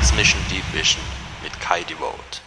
X-Mission Deep Vision mit Kai Devote.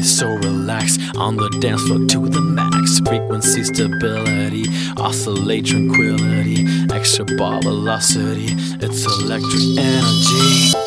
Body so relaxed. On the dance floor to the max. Frequency stability, oscillate tranquility, extra bar velocity. It's electric energy.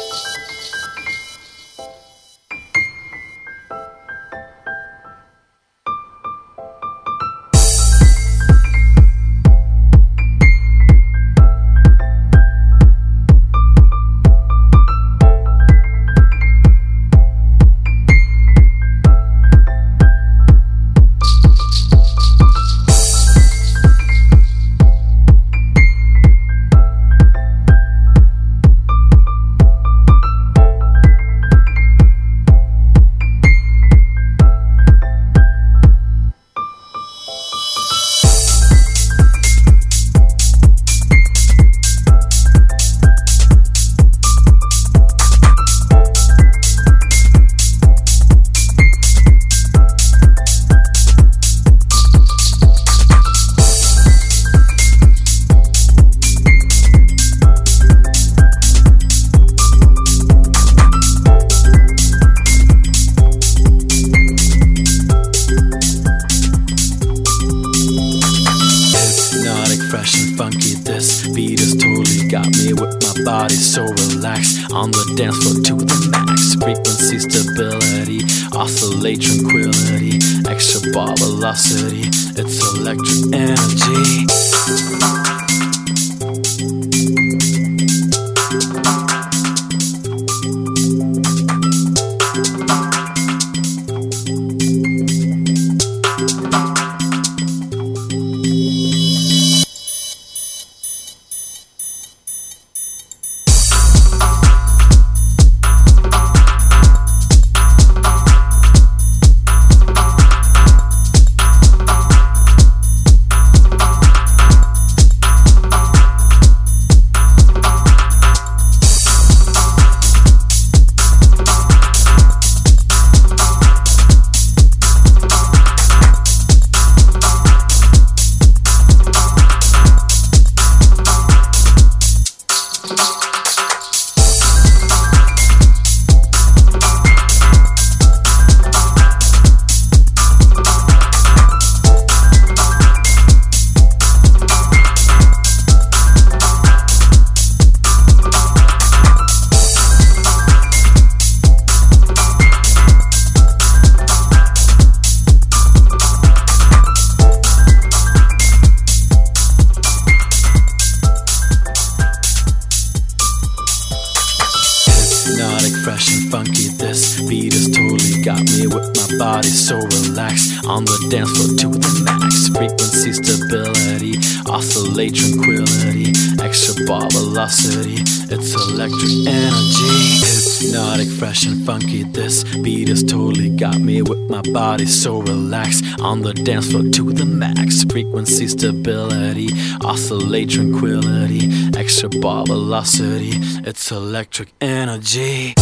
Fresh and funky. This beat has totally got me with my body so relaxed. On the dance floor to the max. Frequency stability, oscillate tranquility, extra bar velocity. It's electric energy.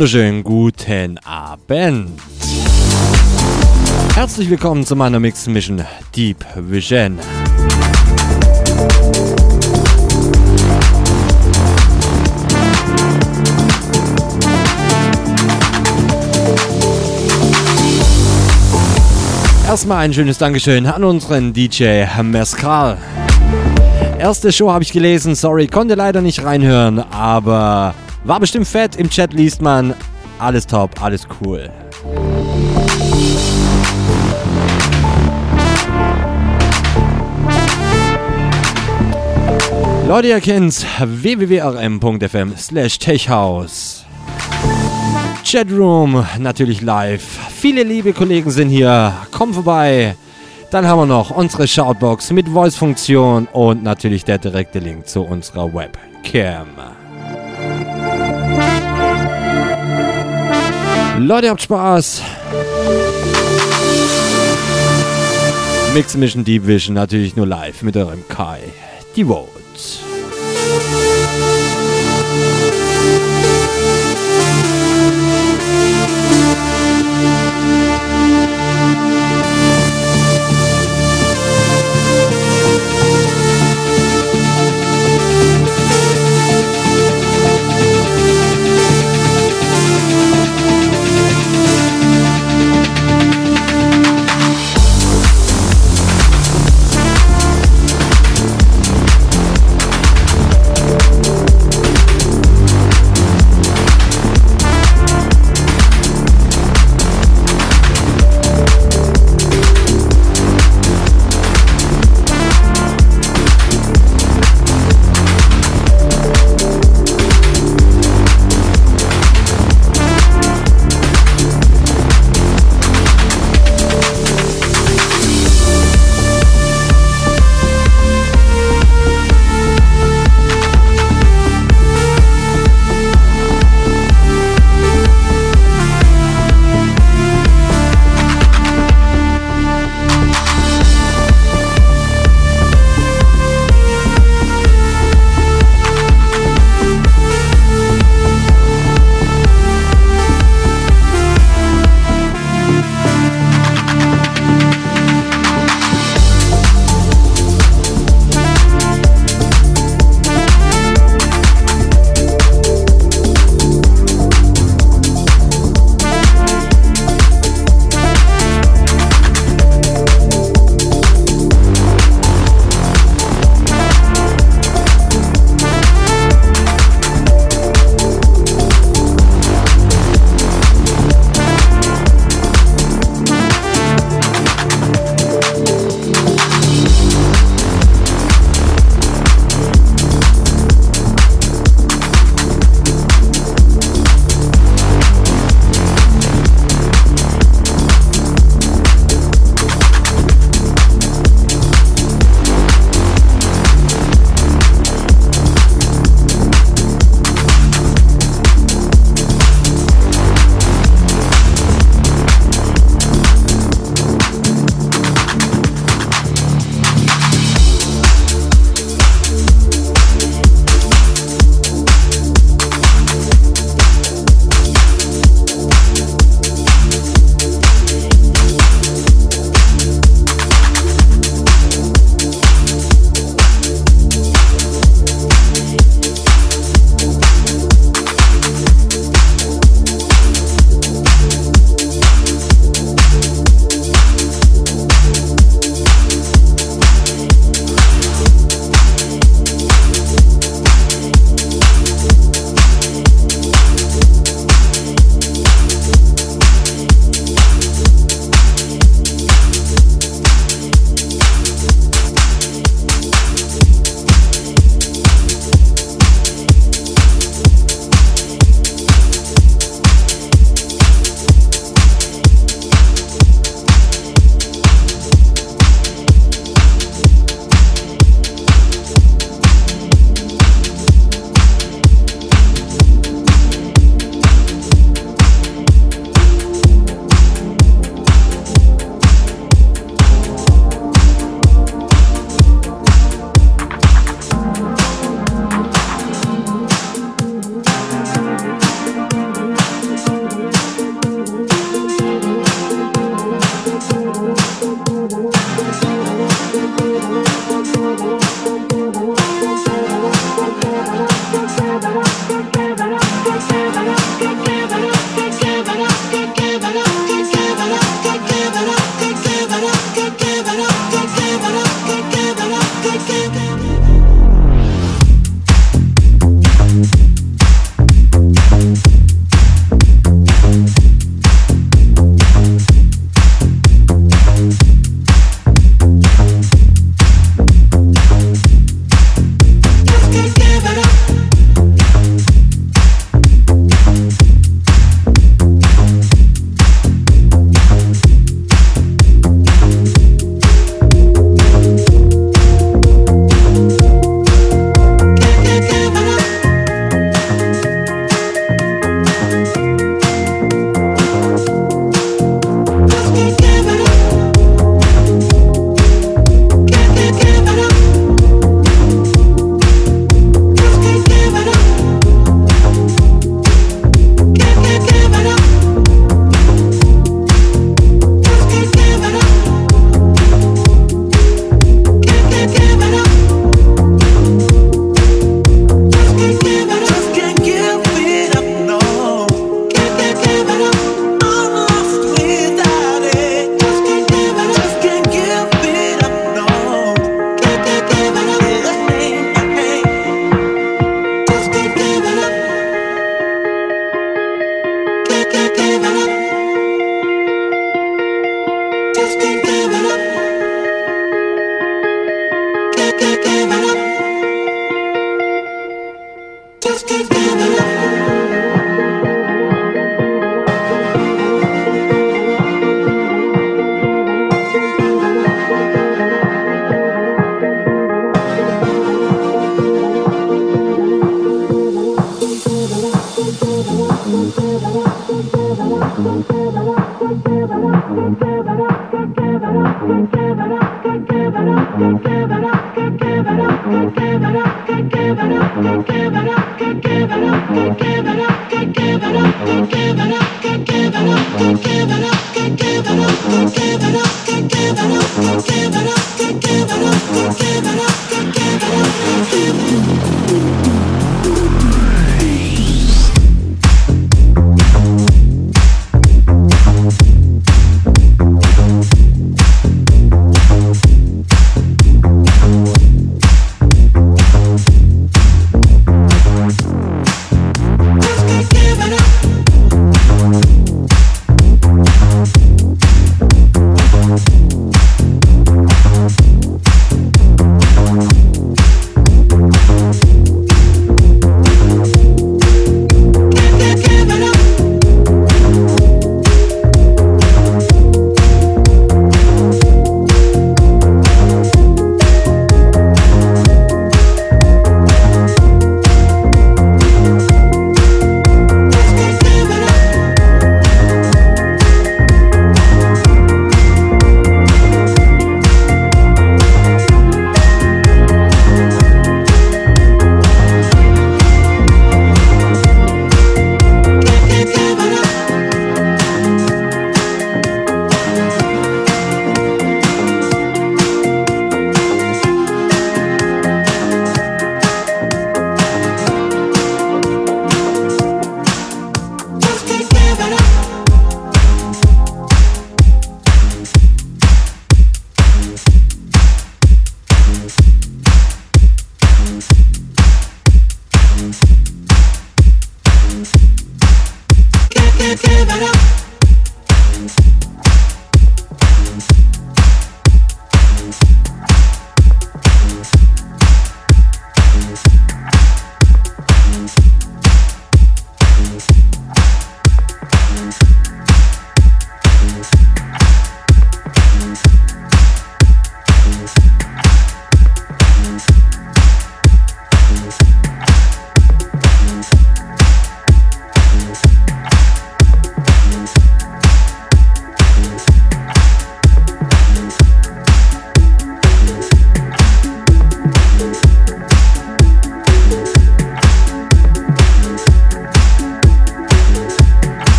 Wunderschönen guten Abend. Herzlich willkommen zu meiner Mix Mission Deep Vision. Erstmal ein schönes Dankeschön an unseren DJ Mescal. Erste Show habe ich gelesen, sorry, konnte leider nicht reinhören, aber war bestimmt fett. Im Chat liest man, alles top, alles cool. Leute, ihr kennt's, www.rm.fm slash techhouse. Chatroom natürlich live. Viele liebe Kollegen sind hier. Komm vorbei. Dann haben wir noch unsere Shoutbox mit Voice-Funktion und natürlich der direkte Link zu unserer Webcam. Leute, habt Spaß. Mix Mission Deep Vision natürlich nur live mit eurem Kai. Die Vote.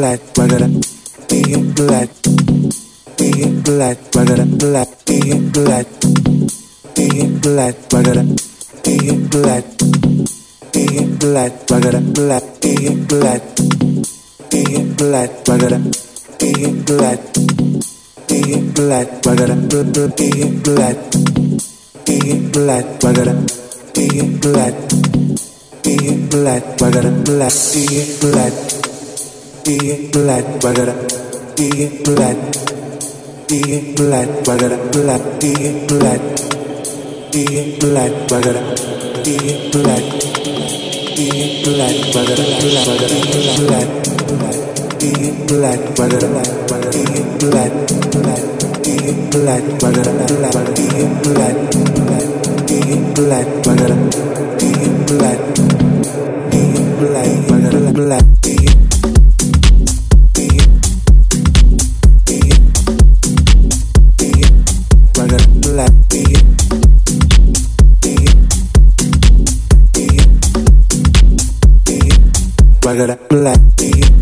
Black, bagada, being black, being black, bagada, black, being black, being black, bagada, being black, being black, bagada, black, being black, being black, bagada, being black, being black, bagada, being black, being black, bagada, being black, being black, bagada, black, being black being black, bagada, being black, being black, bagada, black, being black, being black, bagada, being black, being black, bagada, black, bagada, black, being black, bagada, black, being black, black, being black, bagada, black, being black, black, being black, bagada, being black, being black, bagada, black, being i got a black key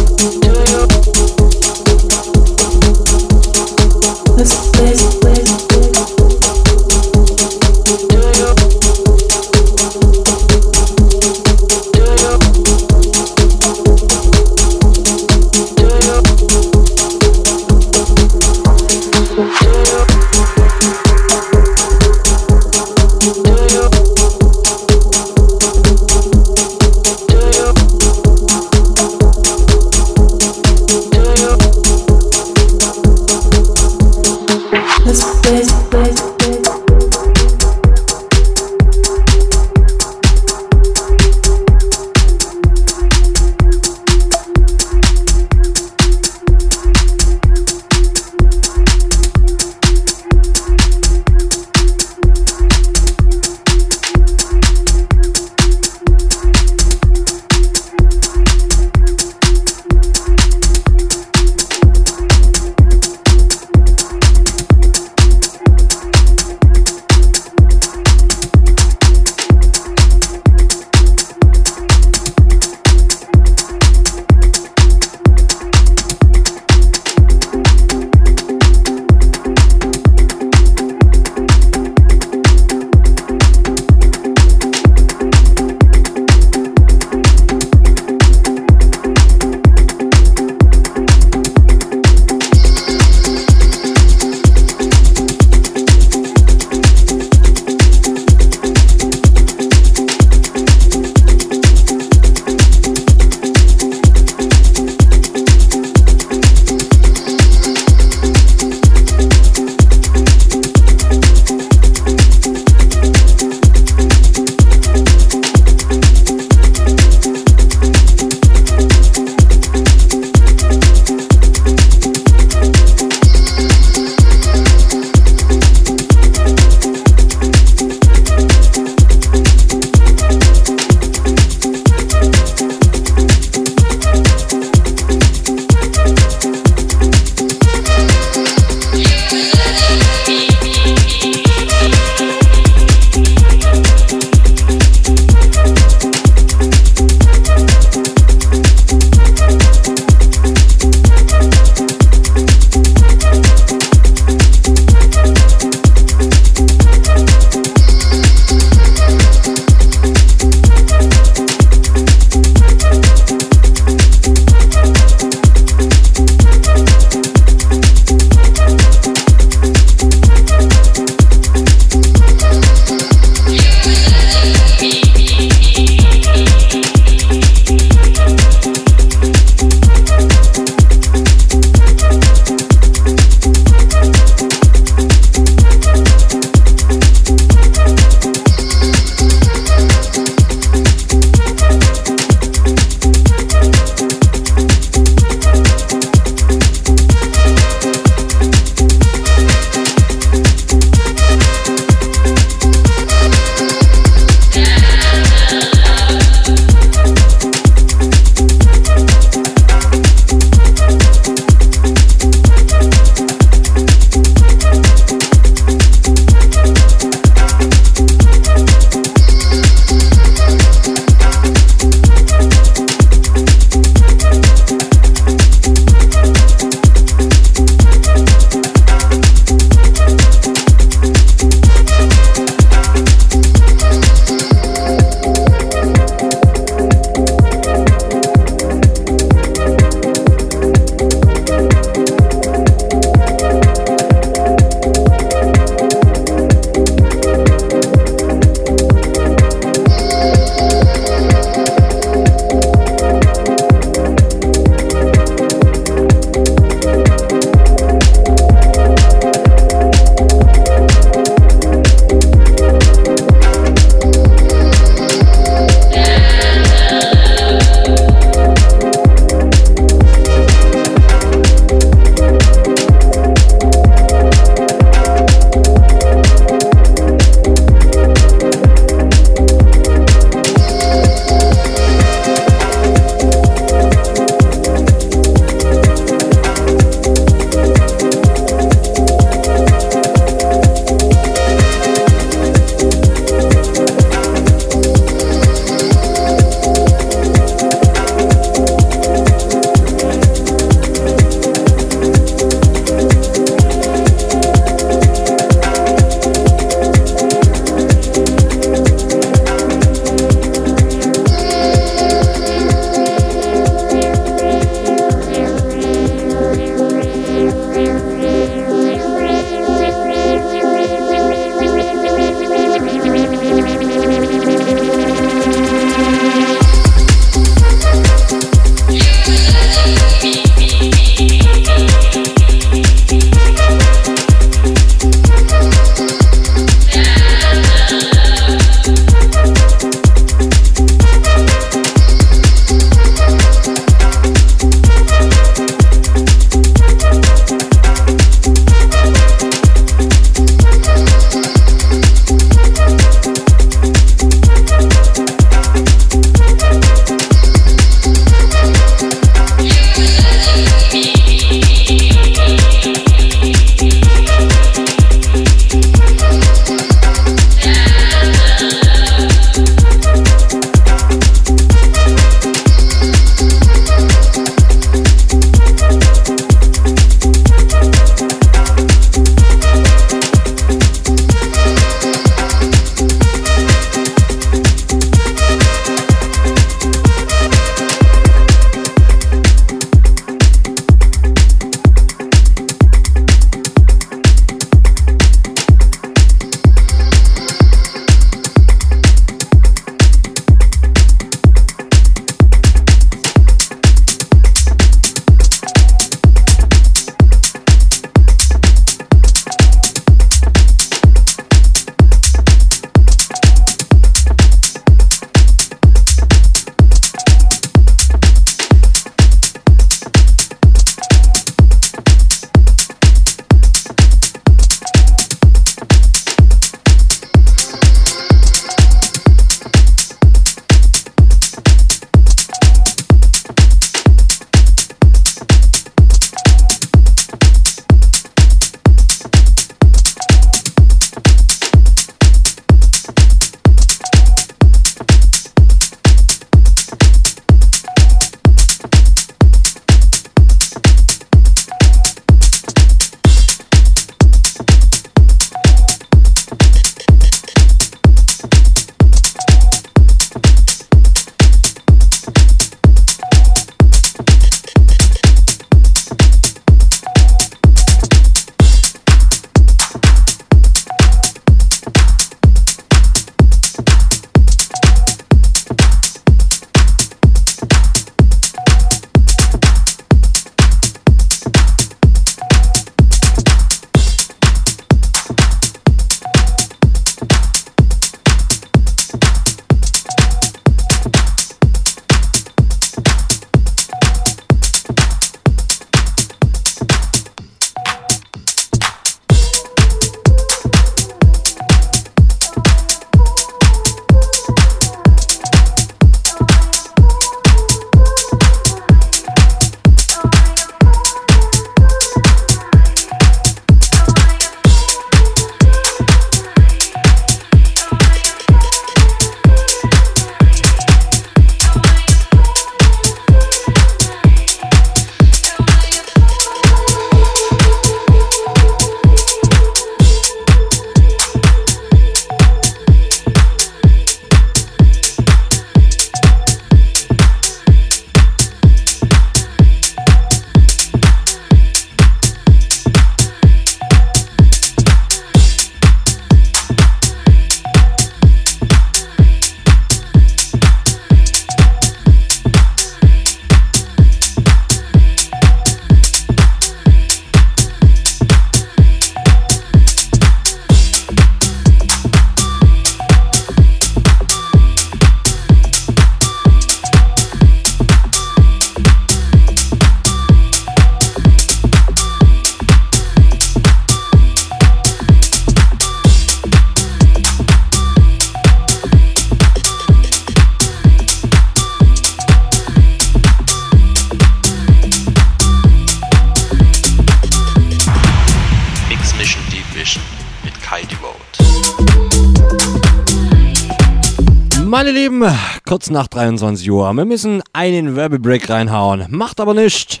kurz nach 23 Uhr. Wir müssen einen Werbebreak reinhauen. Macht aber nichts.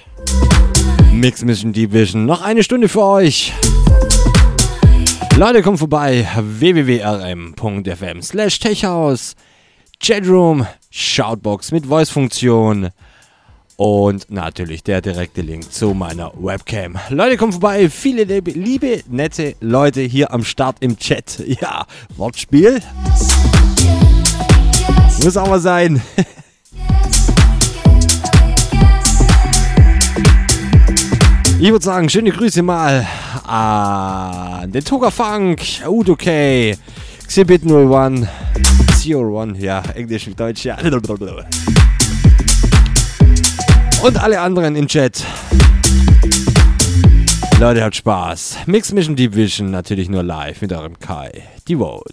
Mix Mission Vision. Noch eine Stunde für euch. Leute, kommt vorbei. www.rm.fm slash techhouse. Chatroom, Shoutbox mit Voice-Funktion. Und natürlich der direkte Link zu meiner Webcam. Leute, kommt vorbei. Viele liebe, liebe, nette Leute hier am Start im Chat. Ja, Wortspiel. Muss auch mal sein. Ich würde sagen, schöne Grüße mal an den Toga Funk, Udo K, Xibit 01, Zero One, ja, Englisch und Deutsch, ja. Und alle anderen im Chat. Leute, habt Spaß. Mix Mission Deep Vision natürlich nur live mit eurem Kai. Die Vote.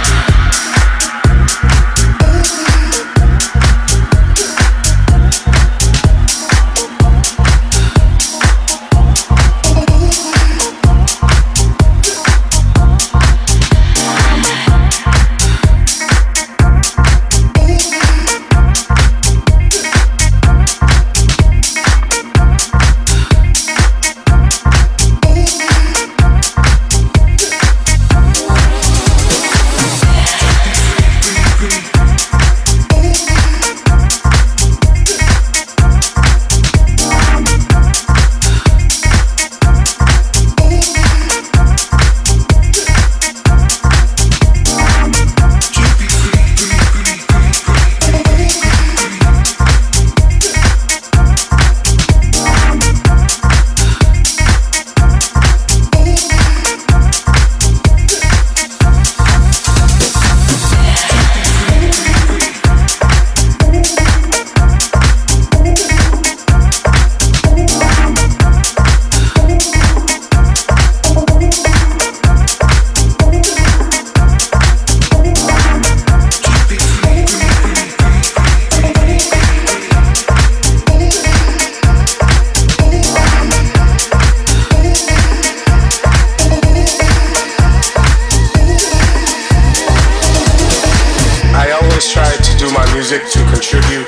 Contribute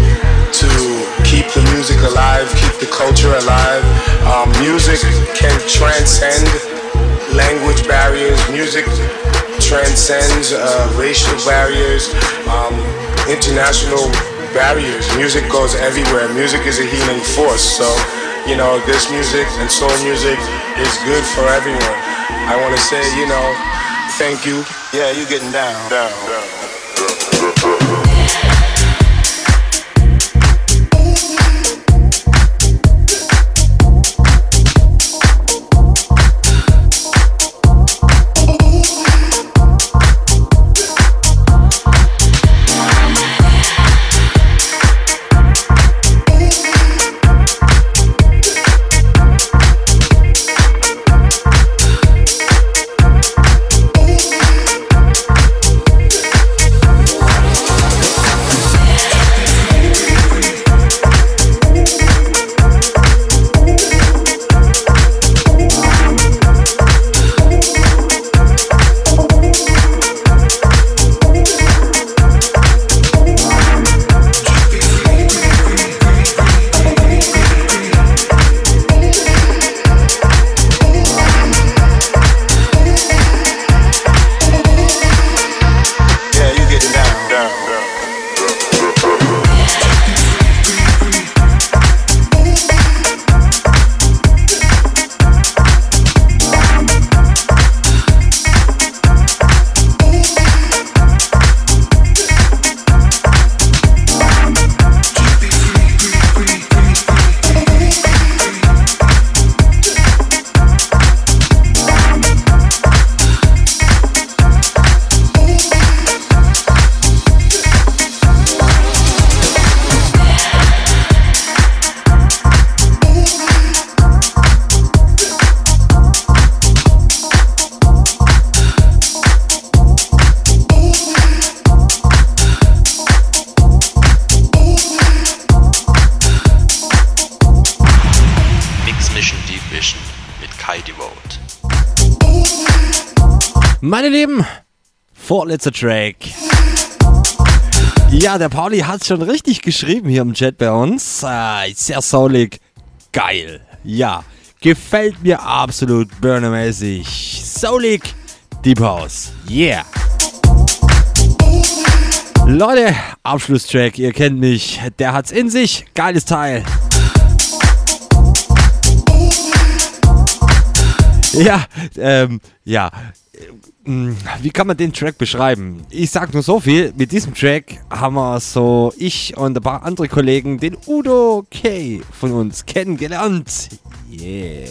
to keep the music alive, keep the culture alive. Um, music can transcend language barriers. Music transcends uh, racial barriers, um, international barriers. Music goes everywhere. Music is a healing force. So, you know, this music and soul music is good for everyone. I want to say, you know, thank you. Yeah, you're getting down. Down. down. Vorletzter Track. Ja, der Pauli hat schon richtig geschrieben hier im Chat bei uns. Äh, sehr soulig. Geil. Ja, gefällt mir absolut burnermäßig. Soulig. Deep House. Yeah. Leute, Abschlusstrack, ihr kennt mich. Der hat's in sich. Geiles Teil. Ja, ähm, ja. Wie kann man den Track beschreiben? Ich sag nur so viel, mit diesem Track haben wir so ich und ein paar andere Kollegen den Udo K von uns kennengelernt. Yeah.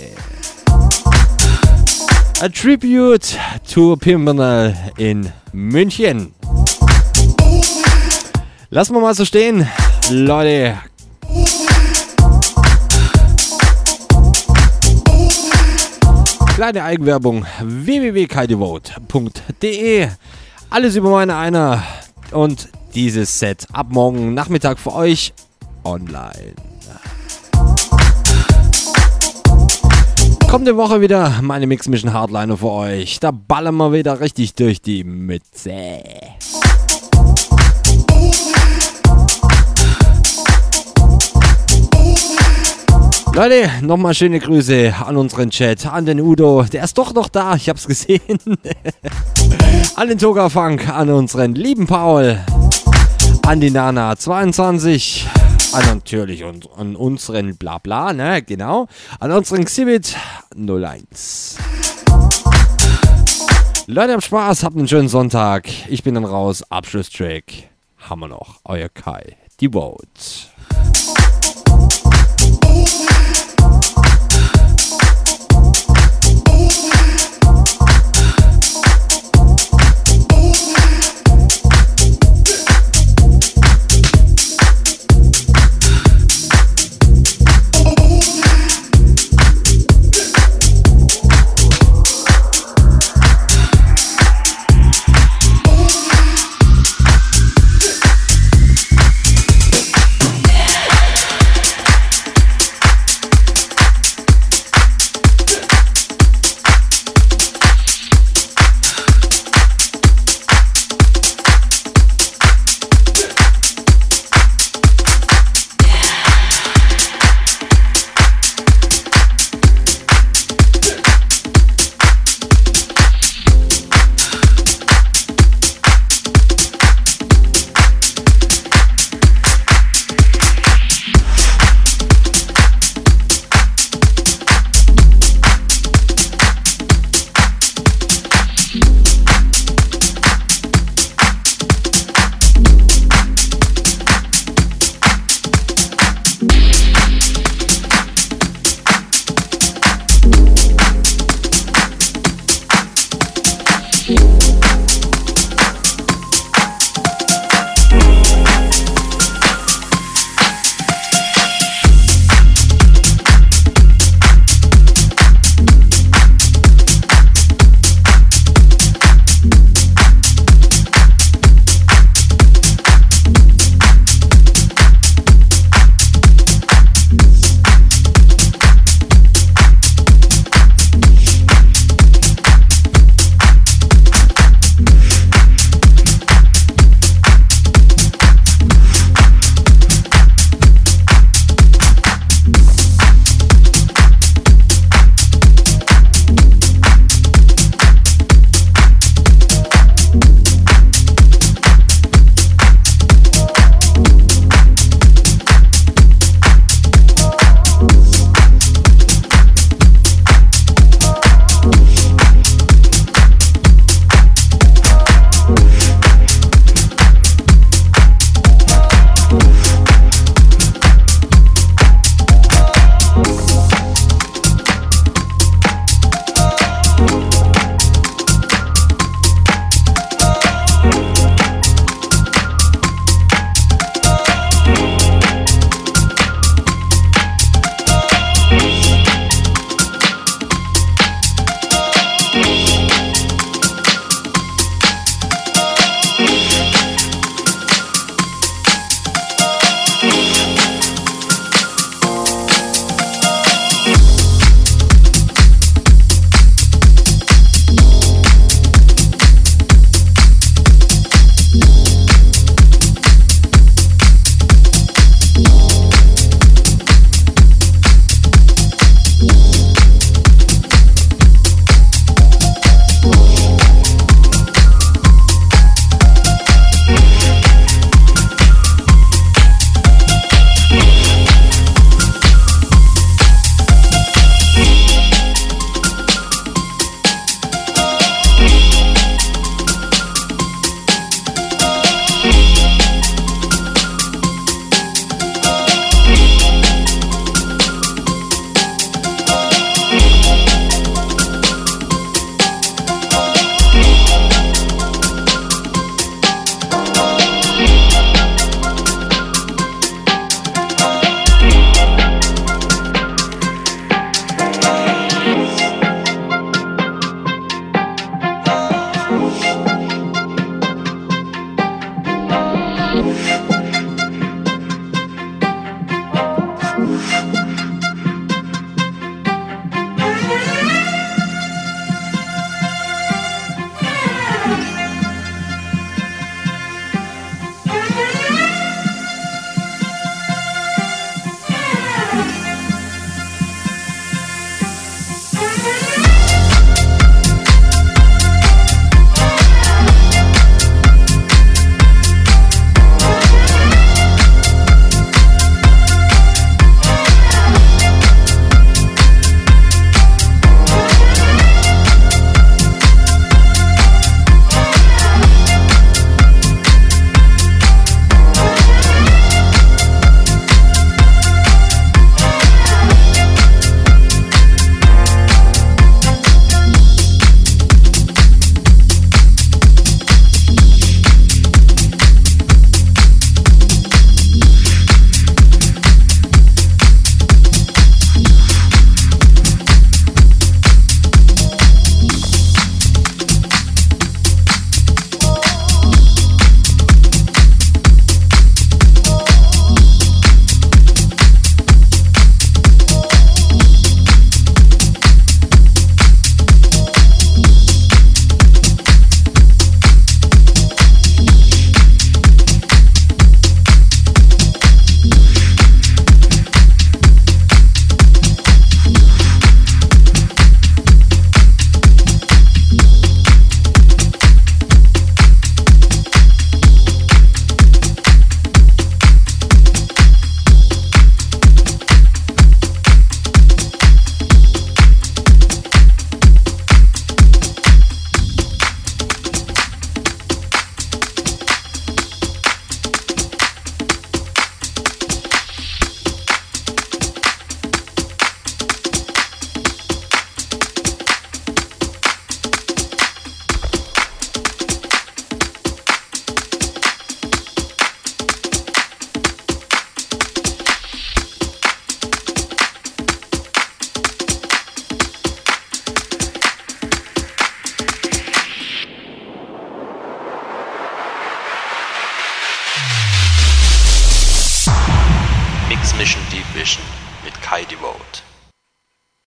A Tribute to Pimpernel in München. Lassen wir mal so stehen. Leute, Kleine Eigenwerbung www.kaidevote.de Alles über meine einer und dieses Set ab morgen Nachmittag für euch online. Kommende Woche wieder meine Mix Mission Hardliner für euch. Da ballern wir wieder richtig durch die Mütze. Leute, nochmal schöne Grüße an unseren Chat, an den Udo, der ist doch noch da, ich hab's gesehen. an den Toga Funk, an unseren lieben Paul, an die Nana 22, an natürlich und an unseren Blabla, ne, genau, an unseren Xibit 01. Leute, habt Spaß, habt einen schönen Sonntag. Ich bin dann raus, Abschlusstrack. Haben wir noch, euer Kai, die Vote.